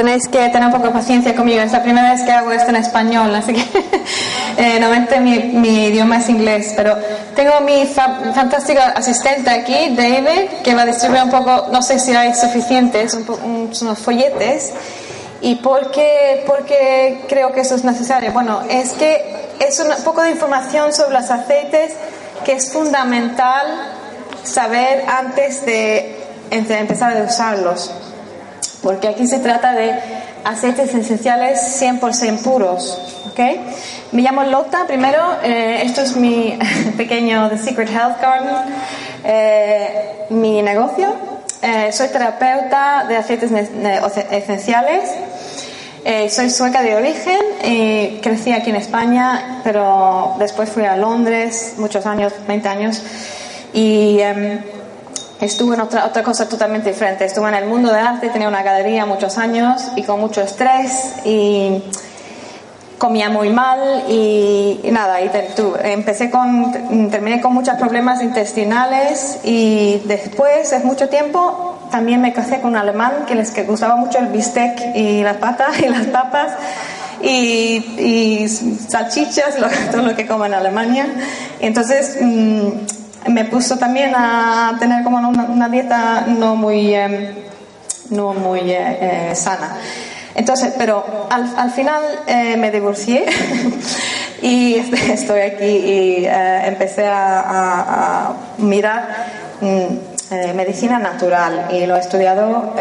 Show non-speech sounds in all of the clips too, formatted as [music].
tenéis que tener un de paciencia conmigo. Es la primera vez que hago esto en español, así que [laughs] eh, normalmente mi, mi, idioma es inglés. Pero tengo mi fantástico asistente aquí, David, que va a distribuir un poco, no sé si hay suficientes, unos folletes. ¿Y por qué, por qué creo que eso es necesario? Bueno, es que es un poco de información sobre los aceites que es fundamental saber antes de empezar a usarlos porque aquí se trata de aceites esenciales 100% puros. ¿okay? Me llamo Lotta, primero, eh, esto es mi [laughs] pequeño The Secret Health Garden, eh, mi negocio. Eh, soy terapeuta de aceites esenciales. Soy sueca de origen crecí aquí en España, pero después fui a Londres muchos años, 20 años, y em, Estuve en otra, otra cosa totalmente diferente. Estuve en el mundo del arte, tenía una galería muchos años y con mucho estrés y comía muy mal y, nada, y empecé con, terminé con muchos problemas intestinales y después, es mucho tiempo, también me casé con un alemán que les que gustaba mucho el bistec y las patas [laughs] y las papas y, y salchichas, [laughs] todo lo que como en Alemania. entonces mm, me puso también a tener como una, dieta no muy, em, no muy eh, eh, sana. Entonces, pero al, final eh, me divorcié [laughs] y estoy aquí y empecé a, mirar mm, medicina natural y lo he estudiado.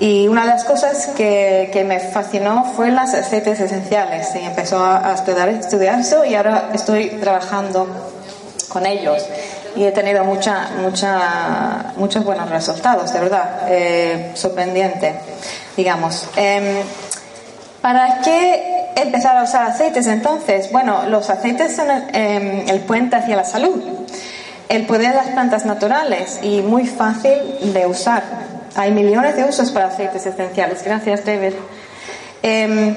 y una de las cosas que, me fascinó fue las aceites esenciales y empezó a, estudiar, estudiar eso y ahora estoy trabajando con ellos y he tenido mucha, mucha, muchos buenos resultados, de verdad, eh, sorprendente, digamos. Em, ¿Para qué empezar a usar aceites entonces? Bueno, los aceites son em, el, puente hacia la salud, el poder de las plantas naturales y muy fácil de usar. Hay millones de usos para aceites esenciales. Gracias, David. Em,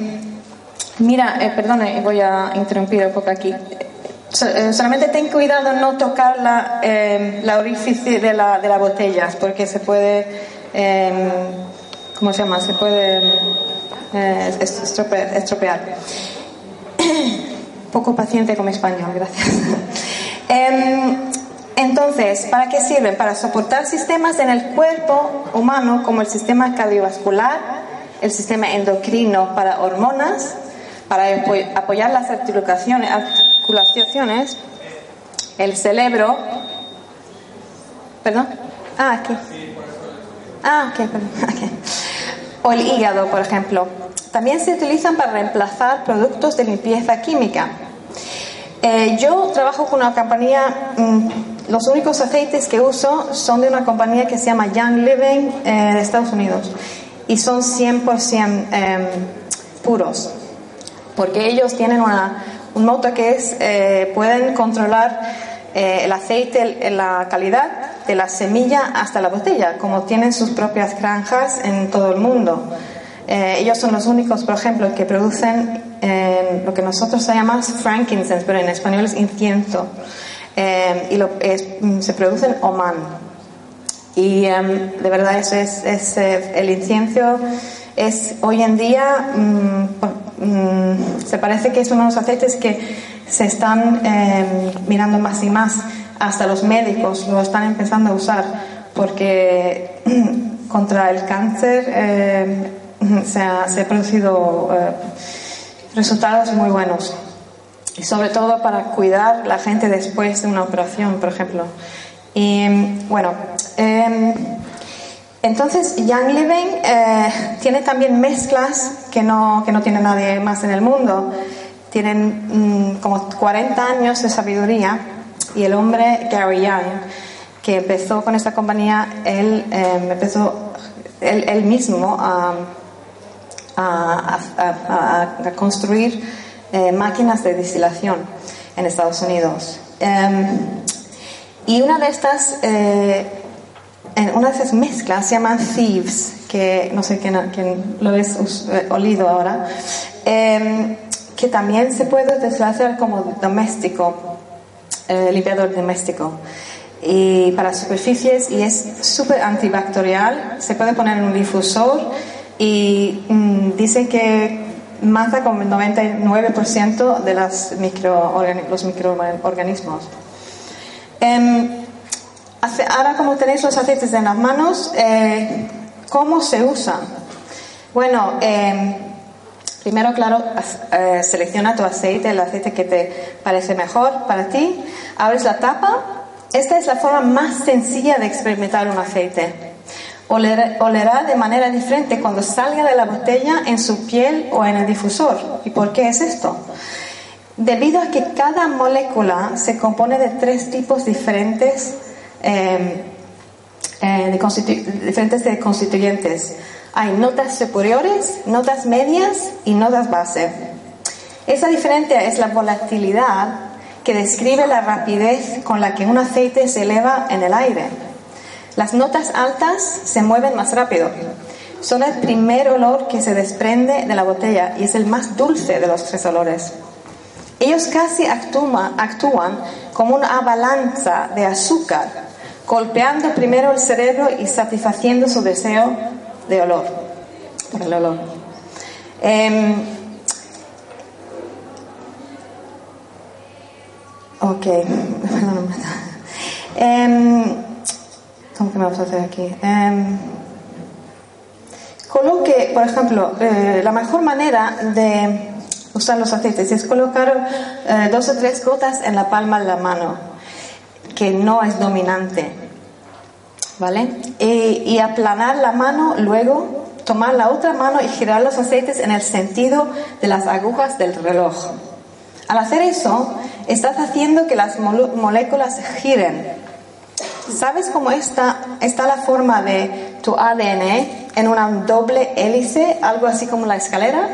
mira, eh, perdone, voy a interrumpir un poco aquí. Eh, solamente ten cuidado no tocar la, eh, la orificio de la, de la botella, porque se puede, eh, ¿cómo se llama? Se puede eh, estropear. [coughs] Poco paciente con mi español, gracias. [laughs] Em, entonces, ¿para qué sirven? Para soportar sistemas en el cuerpo humano como el sistema cardiovascular, el sistema endocrino para hormonas, para apoyar las articulaciones, el cerebro, perdón, ah, aquí, ah, ok, perdón, [laughs] o el hígado, por ejemplo. También se utilizan para reemplazar productos de limpieza química. Eh, yo trabajo con una compañía, mm, los únicos aceites que uso son de una compañía que se llama Young Living eh, de Estados Unidos y son 100% em, puros, porque ellos tienen una un moto que es, eh, pueden controlar eh, el aceite, la calidad de la semilla hasta la botella, como tienen sus propias granjas en todo el mundo. Eh, ellos son los únicos, por ejemplo, que producen lo que nosotros llamamos frankincense, pero en español es incienso. Y lo, mm, se produce en Oman. Y em, de verdad eso es, es el incienso es hoy en día mm, mm, se parece que es uno de los aceites que se están em, mirando más y más hasta los médicos lo están empezando a usar porque [clears throat] contra el cáncer em, se, ha, producido eh, resultados muy buenos y sobre todo para cuidar la gente después de una operación por ejemplo y bueno entonces, Young Living eh, tiene también mezclas que no, que no tiene nadie más en el mundo. Tienen mm, como 40 años de sabiduría y el hombre Gary Young, que empezó con esta compañía, él eh, empezó él, mismo a, a, construir eh, máquinas de destilación en Estados Unidos. Em, y una de estas en una de esas mezclas se llaman thieves, que no sé quién, lo has eh, olido ahora, em, que también se puede deshacer como doméstico. eh, limpiador doméstico y para superficies y es súper antibacterial. Se puede poner en un difusor y mm, dice que mata con el 99% de los microorganismos. Em, ahora como tenéis los aceites en las manos, eh, ¿cómo se usan? Bueno, em, primero, claro, eh, selecciona tu aceite, el aceite que te parece mejor para ti. Abres la tapa. Esta es la forma más sencilla de experimentar un aceite. Olerá de manera diferente cuando salga de la botella en su piel o en el difusor. ¿Y por qué es esto? Debido a que cada molécula se compone de tres tipos diferentes, em, eh, de, diferentes de constituyentes. Hay notas superiores, notas medias y notas base. Esa diferencia es la volatilidad que describe la rapidez con la que un aceite se eleva en el aire. Las notas altas se mueven más rápido. Son el primer olor que se desprende de la botella y es el más dulce de los tres olores. Ellos casi actúan, como una avalancha de azúcar, golpeando primero el cerebro y satisfaciendo su deseo de olor, por el olor. Eh, [laughs] ¿cómo que me vas a hacer aquí? Eh, coloque, por ejemplo, eh, la mejor manera de usar los aceites es colocar eh, dos o tres gotas en la palma de la mano, que no es dominante. ¿Vale? Y, aplanar la mano, luego tomar la otra mano y girar los aceites en el sentido de las agujas del reloj. Al hacer eso, estás haciendo que las moléculas giren. ¿Sabes cómo está, está la forma de tu ADN en una doble hélice, algo así como la escalera?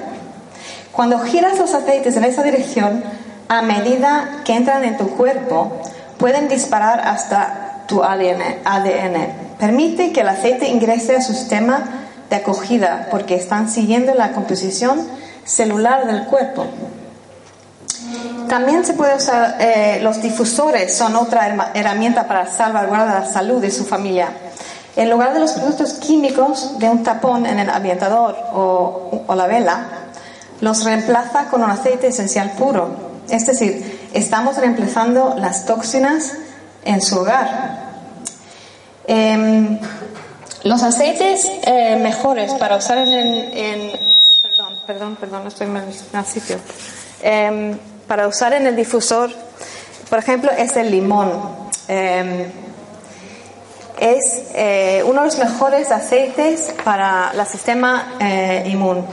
Cuando giras los aceites en esa dirección, a medida que entran en tu cuerpo, pueden disparar hasta tu ADN. Permite que el aceite ingrese a su sistema de acogida porque están siguiendo la composición celular del cuerpo. También se puede usar, eh, los difusores son otra herramienta para salvaguardar la salud de su familia. En lugar de los productos químicos de un tapón en el ambientador o, la vela, los reemplaza con un aceite esencial puro. Es decir, estamos reemplazando las toxinas en su hogar. Em, los aceites eh, mejores para usar en, perdón, perdón, perdón, estoy en el sitio. Em, para usar en el difusor, por ejemplo, es el limón. Em, es eh, uno de los mejores aceites para el sistema eh, inmune.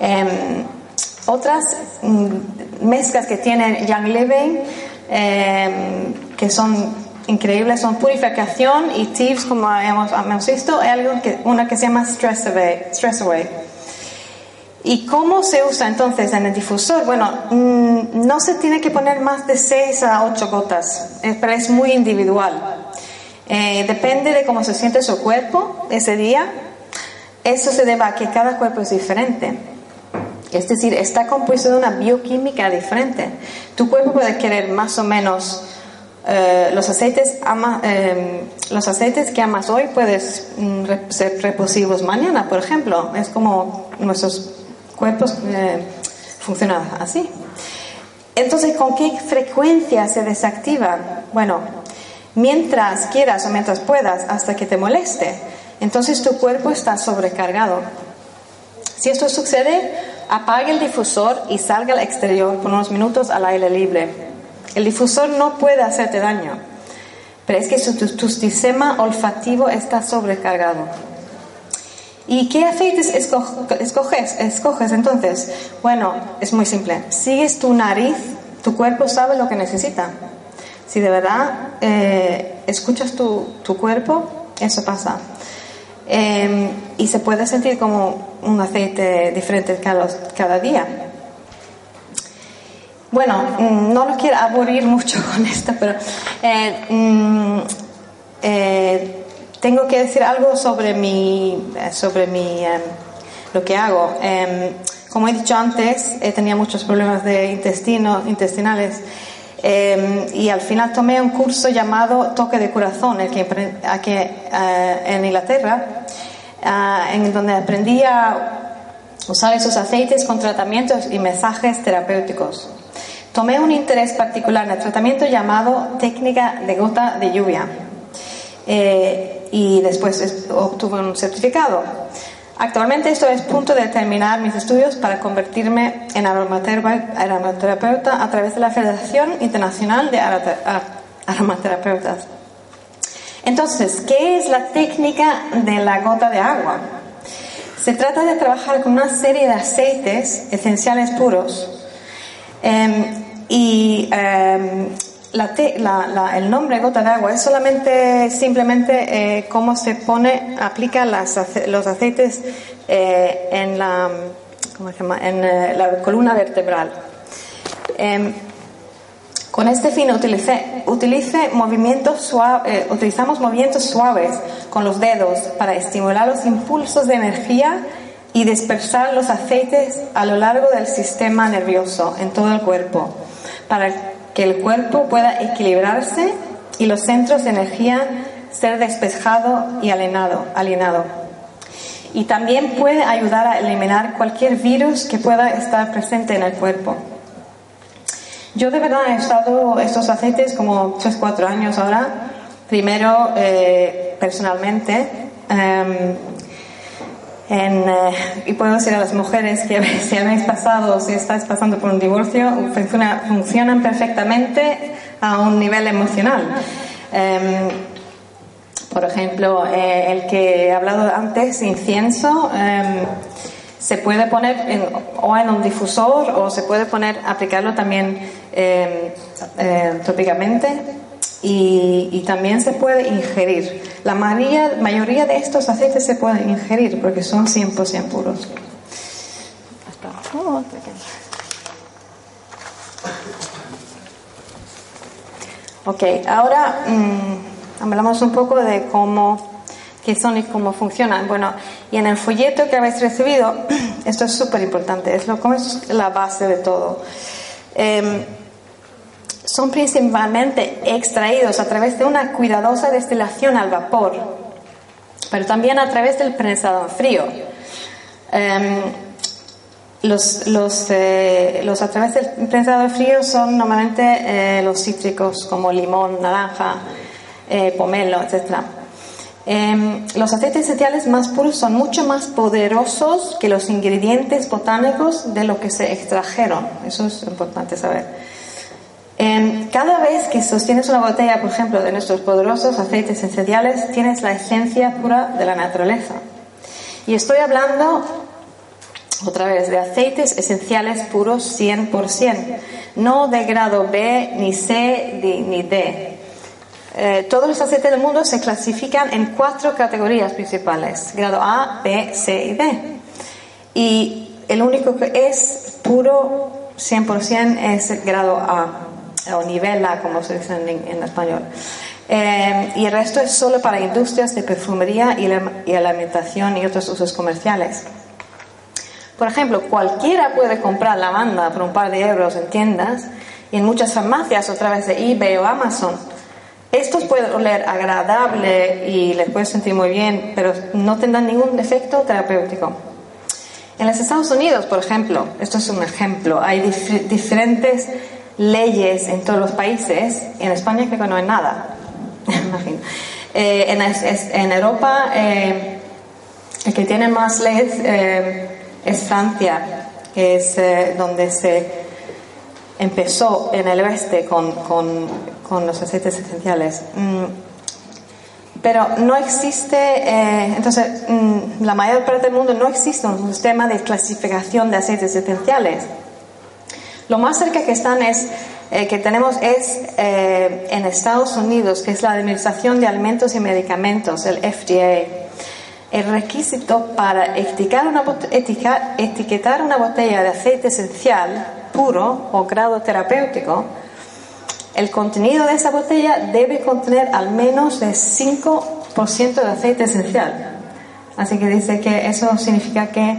Em, otras mm, mezclas que tienen Young Living, em, que son increíbles, son purificación y tips, como hemos, hemos visto, hay algo que, una que se llama Stress Away. Stress Away. ¿Y cómo se usa entonces en el difusor? Bueno, mm, no se tiene que poner más de 6 a 8 gotas, pero es muy individual. Eh, depende de cómo se siente su cuerpo ese día eso se debe a que cada cuerpo es diferente. Es decir, está compuesto de una bioquímica diferente. Tu cuerpo puede querer más o menos eh, los aceites eh, los aceites que amas hoy puedes mm, ser repositivos mañana, por ejemplo. Es como nuestros cuerpos eh, funcionan así. Entonces, ¿con qué frecuencia se desactiva? Bueno, mientras quieras o mientras puedas, hasta que te moleste entonces tu cuerpo está sobrecargado. Si esto sucede, apague el difusor y salga al exterior por unos minutos al aire libre. El difusor no puede hacerte daño, pero es que tu, sistema olfativo está sobrecargado. ¿Y qué aceites escoges? Escoges entonces. Bueno, es muy simple. Sigues tu nariz, tu cuerpo sabe lo que necesita. Si de verdad eh, escuchas tu, tu cuerpo, eso pasa. Em, y se puede sentir como un aceite diferente cada, cada día. Bueno, mm, no lo quiero aburrir mucho [laughs] con esto, pero eh, mm, eh, tengo que decir algo sobre mi, sobre mi, em, lo que hago. Em, como he dicho antes, he tenido muchos problemas de intestino, intestinales Em, y al final tomé un curso llamado Toque de Corazón, el que, eh, en Inglaterra, ah, en donde aprendí a usar esos aceites con tratamientos y mensajes terapéuticos. Tomé un interés particular en el tratamiento llamado técnica de gota de lluvia eh, y después obtuve un certificado. Actualmente estoy a punto de terminar mis estudios para convertirme en aromaterapeuta a través de la Federación Internacional de Aromaterapeutas. Entonces, ¿qué es la técnica de la gota de agua? Se trata de trabajar con una serie de aceites esenciales puros em, y em, el nombre gota de agua es solamente simplemente eh, cómo se pone, aplica los aceites eh, en, la, en eh, la columna vertebral. Em, con este fin utilice, utilice movimientos utilizamos movimientos suaves con los dedos para estimular los impulsos de energía y dispersar los aceites a lo largo del sistema nervioso en todo el cuerpo, para que el cuerpo pueda equilibrarse y los centros de energía ser despejado y alienado. alienado. Y también puede ayudar a eliminar cualquier virus que pueda estar presente en el cuerpo. Yo de verdad he estado estos aceites como 3-4 años ahora. Primero eh, personalmente. Eh, y puedo decir a las mujeres que [laughs] si habéis pasado o si estáis pasando por un divorcio, funcionan perfectamente a un nivel emocional. Em, por ejemplo, eh, el que he hablado antes, incienso, em, se puede poner o en un difusor o se puede poner, aplicarlo también em, eh, trópicamente y, también se puede ingerir. La mayoría, mayoría de estos aceites se pueden ingerir porque son 100% puros. Ok, ahora mm, hablamos un poco de cómo qué son y cómo funcionan. Bueno, y en el folleto que habéis recibido, [clears throat] esto es súper importante, es, lo, es la base de todo. Em, son principalmente extraídos a través de una cuidadosa destilación al vapor, pero también a través del prensado en frío. Em, los, los, eh, los, a través del prensado en frío son normalmente eh, los cítricos como limón, naranja, eh, pomelo, etc. Em, los aceites esenciales más puros son mucho más poderosos que los ingredientes botánicos de lo que se extrajeron. Eso es importante saber. Cada vez que sostienes una botella, por ejemplo, de nuestros poderosos aceites esenciales, tienes la esencia pura de la naturaleza. Y estoy hablando otra vez de aceites esenciales puros 100%, no de grado B, ni C, ni D. Eh, todos los aceites del mundo se clasifican en cuatro categorías principales, grado A, B, C y D. Y el único que es puro 100% es el grado A o nivela, como se dice en, español. Eh, y el resto es solo para industrias de perfumería y, y alimentación y otros usos comerciales. Por ejemplo, cualquiera puede comprar lavanda por un par de euros en tiendas y en muchas farmacias a través de eBay o Amazon. Estos pueden oler agradable y les puede sentir muy bien, pero no tendrán ningún efecto terapéutico. En los Estados Unidos, por ejemplo, esto es un ejemplo, hay diferentes leyes en todos los países. En España creo que no hay nada, [laughs] imagino. Eh, en, Europa, eh, el que tiene más leyes eh, es Francia, que es donde se empezó en el oeste con, con, los aceites esenciales. Mm, pero no existe, entonces, mm, la mayor parte del mundo no existe un sistema de clasificación de aceites esenciales. Lo más cerca que están es eh, que tenemos es eh, en Estados Unidos, que es la Administración de Alimentos y Medicamentos, el FDA. El requisito para etiquetar una, etiquetar una botella de aceite esencial puro o grado terapéutico, el contenido de esa botella debe contener al menos de 5% de aceite esencial. Así que dice que eso significa que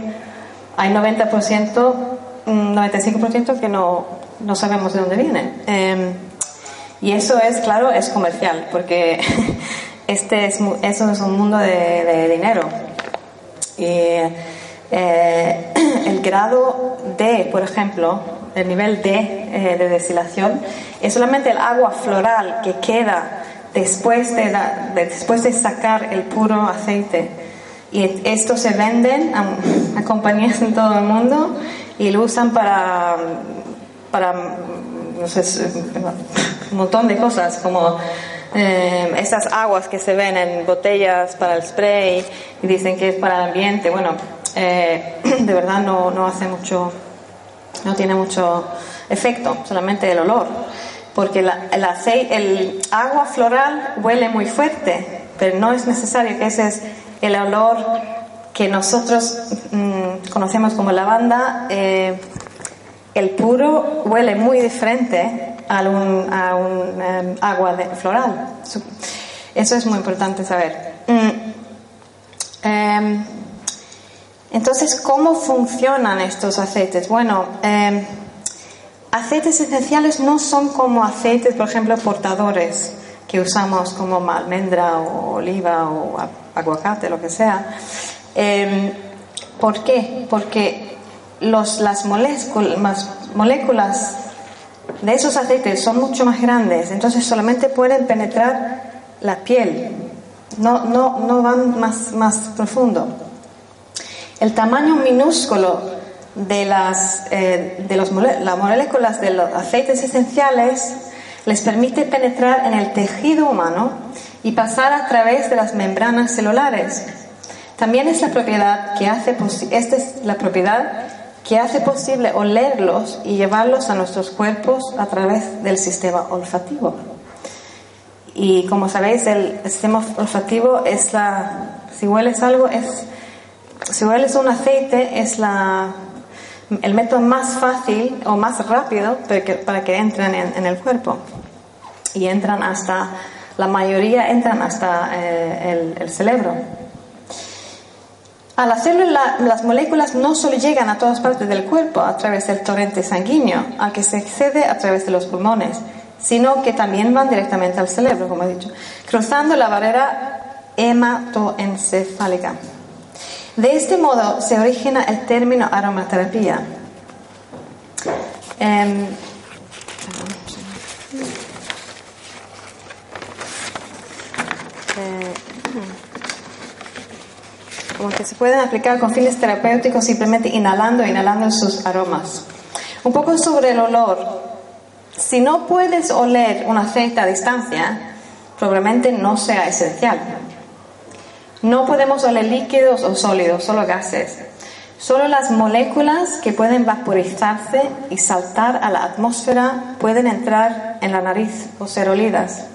hay 90% un 95% que no, no, sabemos de dónde viene. Em, Y eso es, claro, es comercial, porque [laughs] este es, eso es un mundo de, dinero. Y, eh, [clears throat] el grado D, por ejemplo, el nivel D eh, de destilación, es solamente el agua floral que queda después de, después de sacar el puro aceite. Y esto se venden [laughs] a, compañías en todo el mundo y lo usan para, para no sé, un montón de cosas, como eh, esas aguas que se ven en botellas para el spray y dicen que es para el ambiente. Bueno, eh, [clears throat] de verdad no, no hace mucho, no tiene mucho efecto, solamente el olor porque el, aceite, el agua floral huele muy fuerte, pero no es necesario que ese es el olor que nosotros mm, conocemos como lavanda. Eh, el puro huele muy diferente a un, a un em, agua floral. Eso es muy importante saber. Mm, em, entonces, ¿cómo funcionan estos aceites? Bueno, em, Aceites esenciales no son como aceites, por ejemplo, portadores que usamos como almendra o oliva o aguacate, lo que sea. Em, ¿Por qué? Porque los, las moléculas, de esos aceites son mucho más grandes, entonces solamente pueden penetrar la piel, no, no, no van más, más profundo. El tamaño minúsculo de las, eh, de los, las moléculas de los aceites esenciales les permite penetrar en el tejido humano y pasar a través de las membranas celulares. También es la propiedad que hace esta es la propiedad que hace posible olerlos y llevarlos a nuestros cuerpos a través del sistema olfativo. Y como sabéis, el sistema olfativo es la si hueles algo es si hueles un aceite es la el método más fácil o más rápido para que, entren en, el cuerpo. Y entran hasta, la mayoría entran hasta eh, el, cerebro. Al hacerlo, las moléculas no solo llegan a todas partes del cuerpo a través del torrente sanguíneo, al que se accede a través de los pulmones, sino que también van directamente al cerebro, como he dicho, cruzando la barrera hematoencefálica. De este modo se origina el término aromaterapia. Em, como que se pueden aplicar con fines terapéuticos simplemente inhalando, inhalando sus aromas. Un poco sobre el olor. Si no puedes oler un aceite a distancia, probablemente no sea esencial. No podemos oler líquidos o sólidos, solo gases. Solo las moléculas que pueden vaporizarse y saltar a la atmósfera pueden entrar en la nariz o ser olidas.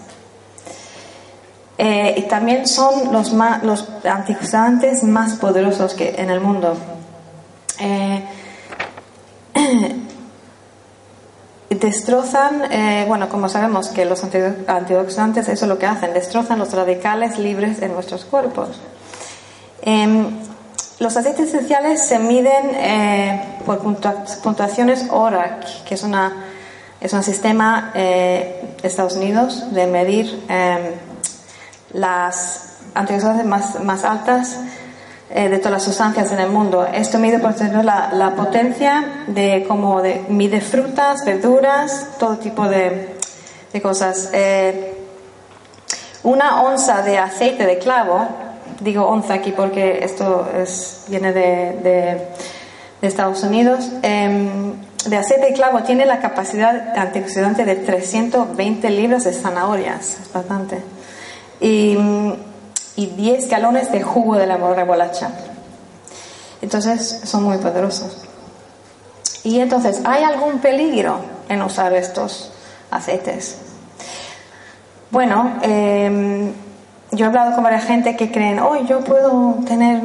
Eh, y también son los, los antioxidantes más poderosos que en el mundo. Eh, [clears throat] destrozan, eh, bueno, como sabemos que los antioxidantes eso es lo que hacen, destrozan los radicales libres en nuestros cuerpos. Em, los aceites esenciales se miden eh, por puntuaciones ORAC, que es, una, es un sistema eh, de Estados Unidos de medir em, las antioxidantes más, más altas eh, de todas las sustancias en el mundo. Esto mide, por ejemplo, la, la potencia de como de, mide frutas, verduras, todo tipo de, de cosas. Eh, una onza de aceite de clavo, digo onza aquí porque esto es, viene de, de, Estados Unidos, em, de aceite de clavo tiene la capacidad antioxidante de 320 libras de zanahorias, es bastante. Y y 10 galones de jugo de la remolacha. Entonces son muy poderosos. Y entonces, ¿hay algún peligro en usar estos aceites? Bueno, em, yo he hablado con varias gente que creen, oh, yo puedo tener,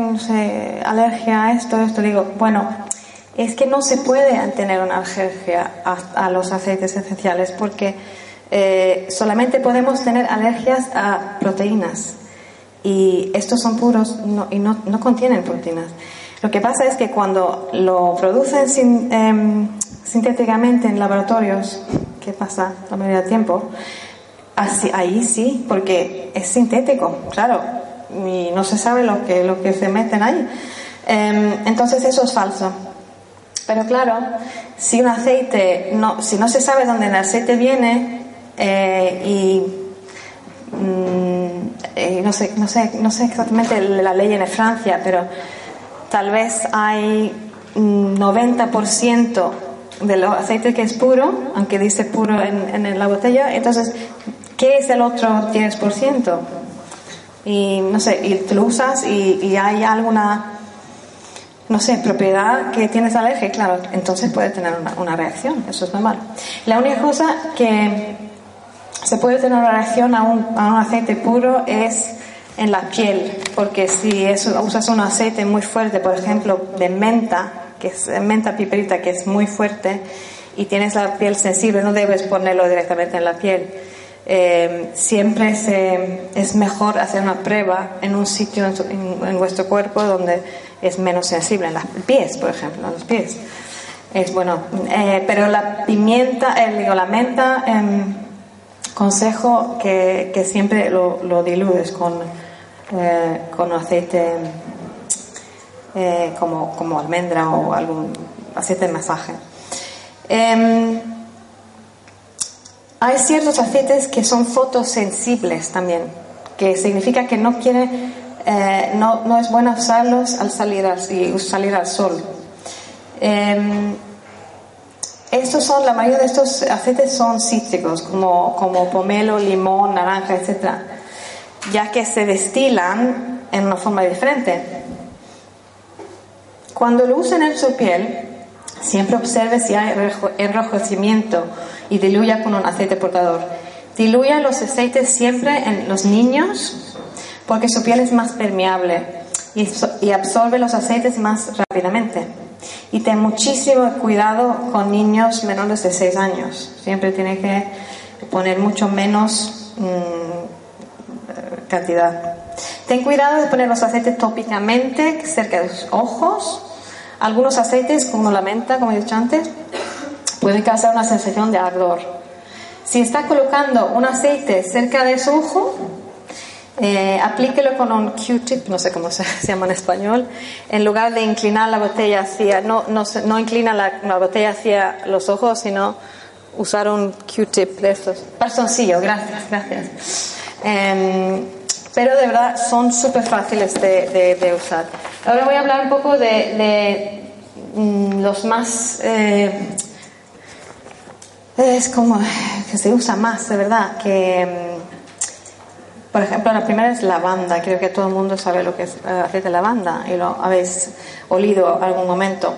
alergia a esto, esto. Digo, bueno, es que no se puede tener una alergia a, los aceites esenciales porque eh, solamente podemos tener alergias a proteínas y estos son puros y no, no, contienen proteínas. Lo que pasa es que cuando lo producen em, sintéticamente en laboratorios, ¿qué pasa la mayoría del tiempo? Así, ahí sí, porque es sintético, claro, y no se sabe lo que, lo que se meten ahí. Em, entonces eso es falso. Pero claro, si un aceite, no, si no se sabe dónde el aceite viene eh, y mm, eh, no, sé, no, sé, no sé exactamente la ley en Francia, pero tal vez hay 90% del aceite que es puro, aunque dice puro en, en la botella, entonces, ¿qué es el otro 10%? Y no sé, y tú lo usas y, y hay alguna no sé, propiedad que tienes alergia, claro, entonces puede tener una, reacción, eso es normal. La única cosa que se puede tener una reacción a un, a un aceite puro es en la piel, porque si usas un aceite muy fuerte, por ejemplo, de menta, que es menta piperita, que es muy fuerte, y tienes la piel sensible, no debes ponerlo directamente en la piel. Eh, siempre se, es mejor hacer una prueba en un sitio en, en vuestro cuerpo donde es menos sensible en los pies, por ejemplo, en los pies. Es bueno, eh, pero la pimienta, eh, digo, la menta, em, consejo que, siempre lo, diludes con, eh, con aceite como, como almendra o algún aceite de masaje. Em, hay ciertos aceites que son fotosensibles también, que significa que no quiere eh, no, no, es bueno usarlos al salir, al, salir al sol. Eh, estos son, la mayoría de estos aceites son cítricos, como, como pomelo, limón, naranja, etc. Ya que se destilan en una forma diferente. Cuando lo usen en su piel, siempre observe si hay enrojecimiento y diluya con un aceite portador. Diluya los aceites siempre en los niños porque su piel es más permeable y, absorbe los aceites más rápidamente. Y ten muchísimo cuidado con niños menores de 6 años. Siempre tiene que poner mucho menos mm, cantidad. Ten cuidado de poner los aceites tópicamente cerca de sus ojos. Algunos aceites, como la menta, como he dicho antes, pueden causar una sensación de ardor. Si está colocando un aceite cerca de su ojo, eh, aplíquelo con un Q-tip, no sé cómo se, [laughs] llama en español, en lugar de inclinar la botella hacia, no, no, inclina la, botella hacia los ojos, sino usar un Q-tip de estos. Bastoncillo, gracias, gracias. Em, pero de verdad son súper fáciles de, usar. Ahora voy a hablar un poco de, mm, los más... Eh, es como que se usa más, de verdad, que por ejemplo, la primera es lavanda. Creo que todo el mundo sabe lo que es eh, aceite de lavanda y lo habéis olido algún momento.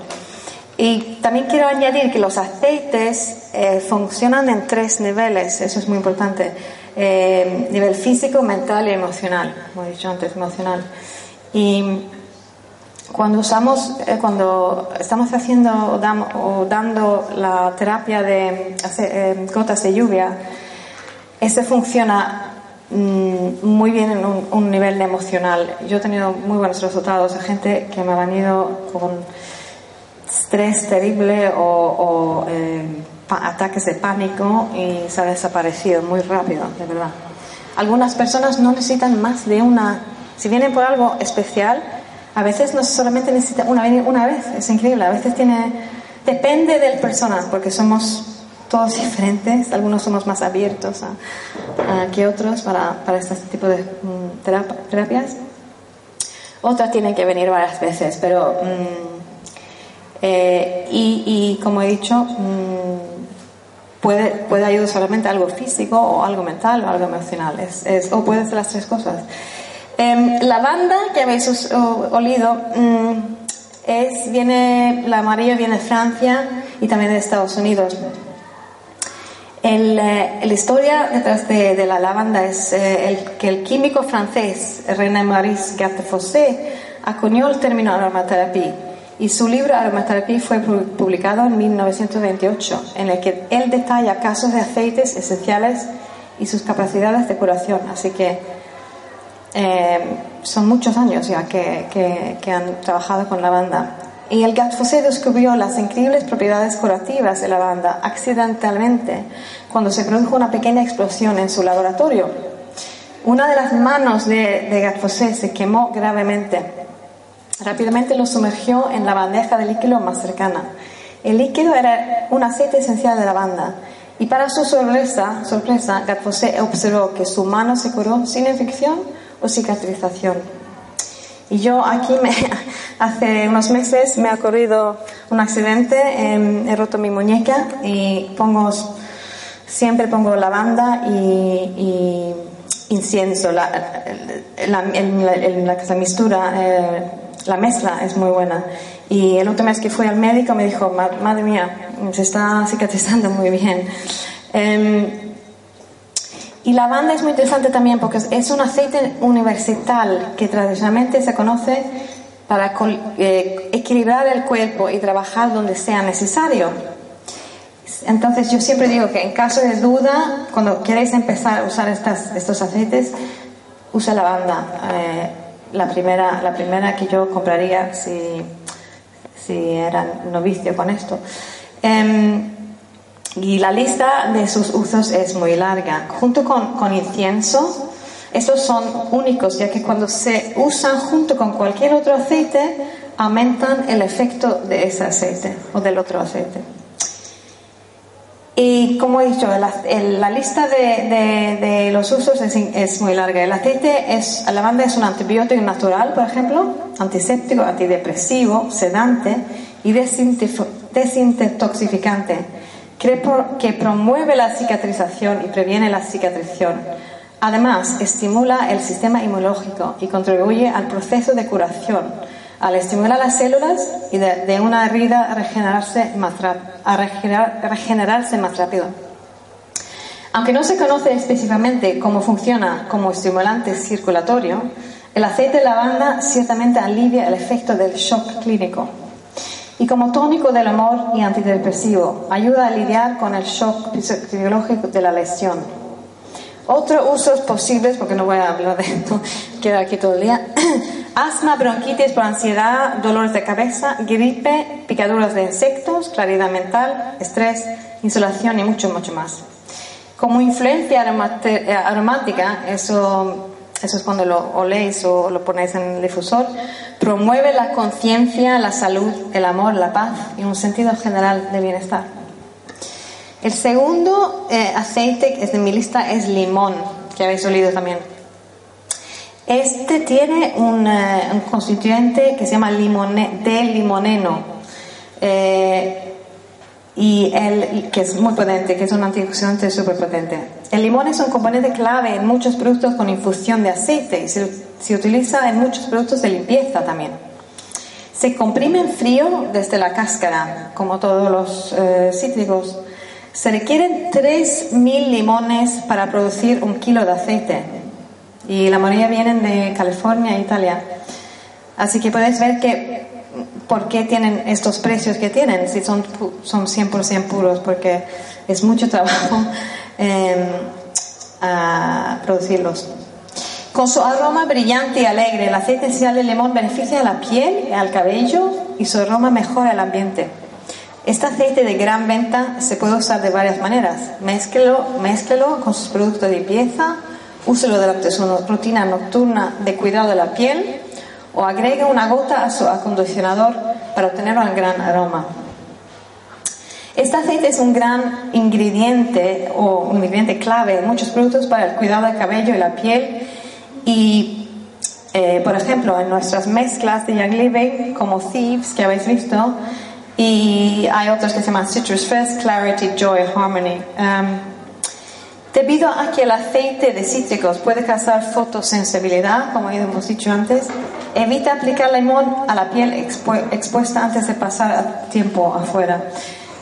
Y también quiero añadir que los aceites eh, funcionan en tres niveles, eso es muy importante. Eh, nivel físico, mental y emocional, como he dicho antes, emocional. Y cuando usamos, cuando estamos haciendo o, dando la terapia de gotas de lluvia, ese funciona muy bien en un, nivel emocional. Yo he tenido muy buenos resultados. Hay gente que me ha venido con estrés terrible o, eh, ataques de pánico y se ha desaparecido muy rápido, de verdad. Algunas personas no necesitan más de una. Si vienen por algo especial, a veces no solamente necesitan una, una vez. Es increíble. A veces tiene. Depende del persona, porque somos todos diferentes, algunos somos más abiertos que otros para, para, este tipo de mm, terapias. Otras tienen que venir varias veces, pero... Mm, eh, y, como he dicho, mm, puede, puede ayudar solamente algo físico o algo mental o algo emocional, es, o puede ser las tres cosas. Eh, la banda que habéis olido es, viene, la amarilla viene de Francia y también de Estados Unidos. El, eh, la historia detrás de, la lavanda es eh, el, que el químico francés René Maurice Gattefossé acuñó el término aromaterapia y su libro Aromaterapia fue publicado en 1928, en el que él detalla casos de aceites esenciales y sus capacidades de curación. Así que eh, son muchos años ya que, que, han trabajado con lavanda. Y el Gatfosé descubrió las increíbles propiedades curativas de la lavanda accidentalmente cuando se produjo una pequeña explosión en su laboratorio. Una de las manos de, de se quemó gravemente. Rápidamente lo sumergió en la bandeja de líquido más cercana. El líquido era un aceite esencial de lavanda y para su sorpresa, sorpresa observó que su mano se curó sin infección o cicatrización. Y yo aquí me, [laughs] hace unos meses me ha ocurrido un accidente, em, he roto mi muñeca y pongo, siempre pongo lavanda y, incienso. La, la, la, mistura, eh, la mezcla es muy buena. Y el último mes que fui al médico me dijo, madre mía, se está cicatrizando muy bien. Em, y la banda es muy interesante también porque es un aceite universital que tradicionalmente se conoce para eh, equilibrar el cuerpo y trabajar donde sea necesario. Entonces yo siempre digo que en caso de duda, cuando queréis empezar a usar estas, estos aceites, usa lavanda. Eh, la, primera, la primera que yo compraría si, si era novicio con esto. Em, y la lista de sus usos es muy larga. Junto con, con incienso, estos son únicos, ya que cuando se usan junto con cualquier otro aceite, aumentan el efecto de ese aceite o del otro aceite. Y como he dicho, la, lista de, de, los usos es, es, muy larga. El aceite, es, la lavanda es un antibiótico natural, por ejemplo, antiséptico, antidepresivo, sedante y desintoxicante que promueve la cicatrización y previene la cicatrización. Además, estimula el sistema inmunológico y contribuye al proceso de curación, al estimular las células y de, una herida a más, a regenerarse más rápido. Aunque no se conoce específicamente cómo funciona como estimulante circulatorio, el aceite de lavanda ciertamente alivia el efecto del shock clínico y como tónico del amor y antidepresivo, ayuda a lidiar con el shock psicológico de la lesión. Otros usos posibles, porque no voy a hablar de esto, [laughs] queda aquí todo el día. [coughs] Asma, bronquitis por ansiedad, dolores de cabeza, gripe, picaduras de insectos, claridad mental, estrés, insolación y mucho, mucho más. Como influencia aromática, eso eso es cuando lo oléis o lo ponéis en el difusor, promueve la conciencia, la salud, el amor, la paz y un sentido general de bienestar. El segundo eh, aceite que es de mi lista es limón, que habéis olido también. Este tiene un, eh, constituyente que se llama limone, de limoneno. Eh, y el, que es muy potente, que es un antioxidante súper potente. El limón es un componente clave en muchos productos con infusión de aceite y se, utiliza en muchos productos de limpieza también. Se comprime en frío desde la cáscara, como todos los eh, cítricos. Se requieren 3.000 limones para producir un kilo de aceite y la mayoría vienen de California e Italia. Así que podéis ver que por qué tienen estos precios que tienen, si son, son 100% puros, porque es mucho trabajo em, producirlos. Con su aroma brillante y alegre, el aceite esencial de limón beneficia a la piel y al cabello y su aroma mejora el ambiente. Este aceite de gran venta se puede usar de varias maneras. Mézclelo, mézclelo con sus productos de limpieza, úselo durante su rutina nocturna de cuidado de la piel o agregue una gota a su acondicionador para obtener un gran aroma. Este aceite es un gran ingrediente o un ingrediente clave en muchos productos para el cuidado del cabello y la piel y eh, por ejemplo en nuestras mezclas de Young Living como Thieves que habéis visto y hay otros que se llaman Citrus Fest, Clarity, Joy, Harmony. Um, Debido a que el aceite de cítricos puede causar fotosensibilidad, como hemos dicho antes, evita aplicar limón a la piel expuesta antes de pasar tiempo afuera.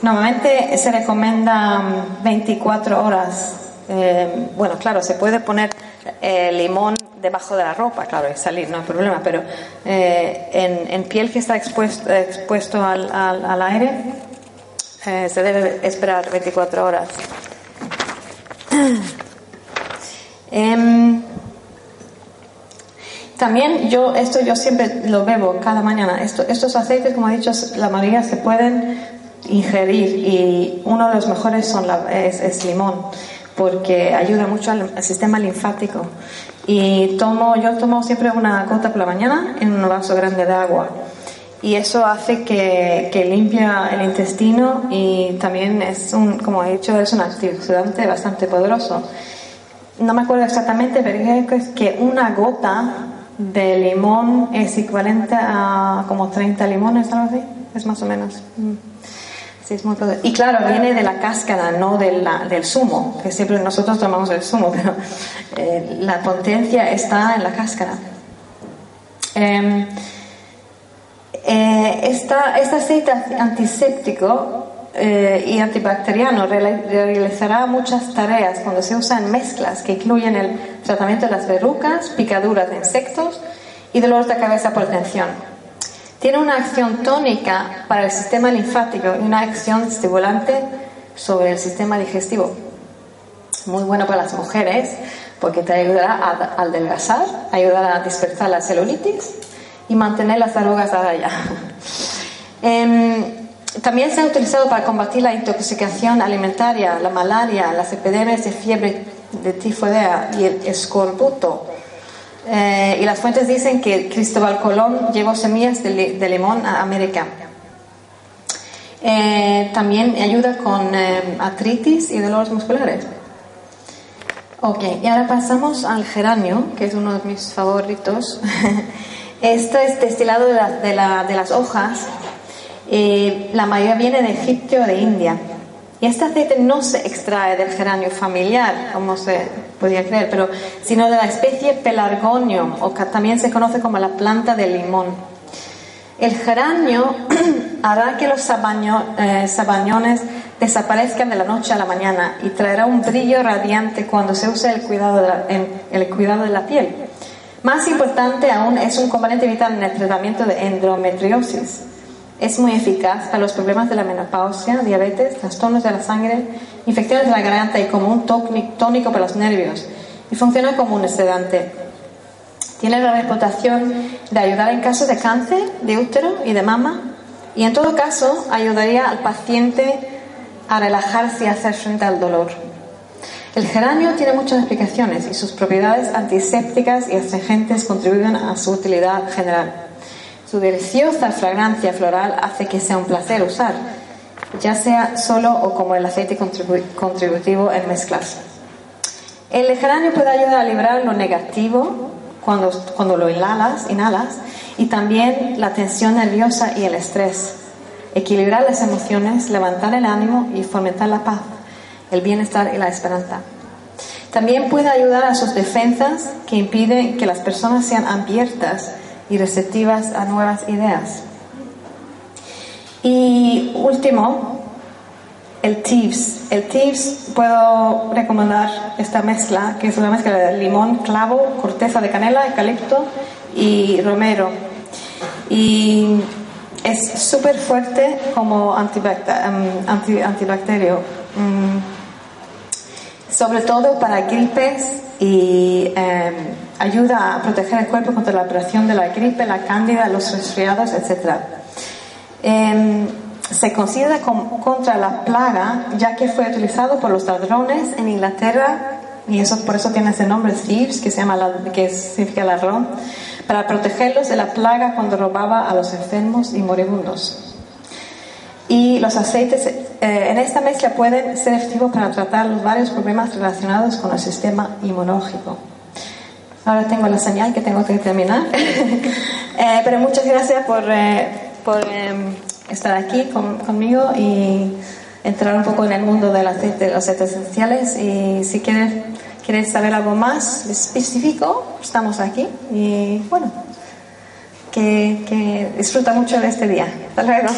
Normalmente se recomienda 24 mm, horas. Eh, bueno, claro, se puede poner eh, limón debajo de la ropa, claro, y salir, no hay problema, pero eh, en, piel que está expuesto, expuesto al, al aire se debe esperar 24 horas. [clears throat] Em, También yo, esto yo siempre lo bebo cada mañana. Esto, estos aceites, como he dicho, la mayoría se pueden ingerir y uno de los mejores son la, es, limón porque ayuda mucho al, sistema linfático. Y tomo, yo tomo siempre una gota por la mañana en un vaso grande de agua. Y eso hace que, que limpia el intestino y también es un, como he dicho, es un antioxidante bastante poderoso. No me acuerdo exactamente, pero es que una gota de limón es equivalente a como 30 limones, algo así. Es más o menos. Mm. Y claro, viene de la cáscara, no de del zumo, que siempre nosotros tomamos el zumo, [laughs] pero eh, la potencia está en la cáscara. Em, eh, esta, este aceite antiséptico eh, y antibacteriano realizará muchas tareas cuando se usan mezclas que incluyen el tratamiento de las verrucas, picaduras de insectos y dolores de cabeza por tensión. Tiene una acción tónica para el sistema linfático y una acción estimulante sobre el sistema digestivo. Muy bueno para las mujeres porque te ayudará a adelgazar, ayudará a dispersar la celulitis y mantener las arrugas a raya. [laughs] Em, también se ha utilizado para combatir la intoxicación alimentaria, la malaria, las epidemias de fiebre de tifoidea y el escorbuto. Eh, y las fuentes dicen que Cristóbal Colón llevó semillas de, limón a América. Eh, también ayuda con eh, artritis y dolores musculares. Ok, y ahora pasamos al geranio, que es uno de mis favoritos. [laughs] Esto es destilado de, de las hojas eh, la mayoría viene de Egipto o de India. Y este aceite no se extrae del geranio familiar, como se podría creer, pero, sino de la especie pelargonio, o que también se conoce como la planta del limón. El geranio [clears throat] hará que los eh, sabañones desaparezcan de la noche a la mañana y traerá un brillo radiante cuando se use el cuidado en el cuidado de la piel. Más importante aún, es un componente vital en el tratamiento de endometriosis es muy eficaz para los problemas de la menopausia, diabetes, trastornos de la sangre, infecciones de la garganta y como un tónico para los nervios. Y funciona como un sedante. Tiene la reputación de ayudar en casos de cáncer de útero y de mama. Y en todo caso, ayudaría al paciente a relajarse y hacer frente al dolor. El geranio tiene muchas explicaciones y sus propiedades antisépticas y astringentes contribuyen a su utilidad general. Su deliciosa fragancia floral hace que sea un placer usar, ya sea solo o como el aceite contributivo en mezclas. El geranio puede ayudar a liberar lo negativo cuando, cuando lo inhalas, inhalas y también la tensión nerviosa y el estrés. Equilibrar las emociones, levantar el ánimo y fomentar la paz, el bienestar y la esperanza. También puede ayudar a sus defensas que impiden que las personas sean abiertas y receptivas a nuevas ideas. Y último, el tips. El tips puedo recomendar esta mezcla, que es una mezcla de limón, clavo, corteza de canela, eucalipto y romero. Y es súper fuerte como em, antibacterio, mm, sobre todo para gripes y em, ayuda a proteger el cuerpo contra la operación de la gripe, la cándida, los resfriados, etc. Em, se considera contra la plaga ya que fue utilizado por los ladrones en Inglaterra y eso por eso tiene ese nombre thieves que se llama que significa ladrón para protegerlos de la plaga cuando robaba a los enfermos y moribundos y los aceites eh, en esta mezcla pueden ser efectivos para tratar los varios problemas relacionados con el sistema inmunológico Ahora tengo la señal que tengo que terminar. [laughs] Eh, pero muchas gracias por, eh, por em, estar aquí conmigo y entrar un poco en el mundo de los aceites esenciales. Y si quieres, quieres saber algo más específico, estamos aquí. Y bueno, que, que disfruta mucho de este día. Hasta luego.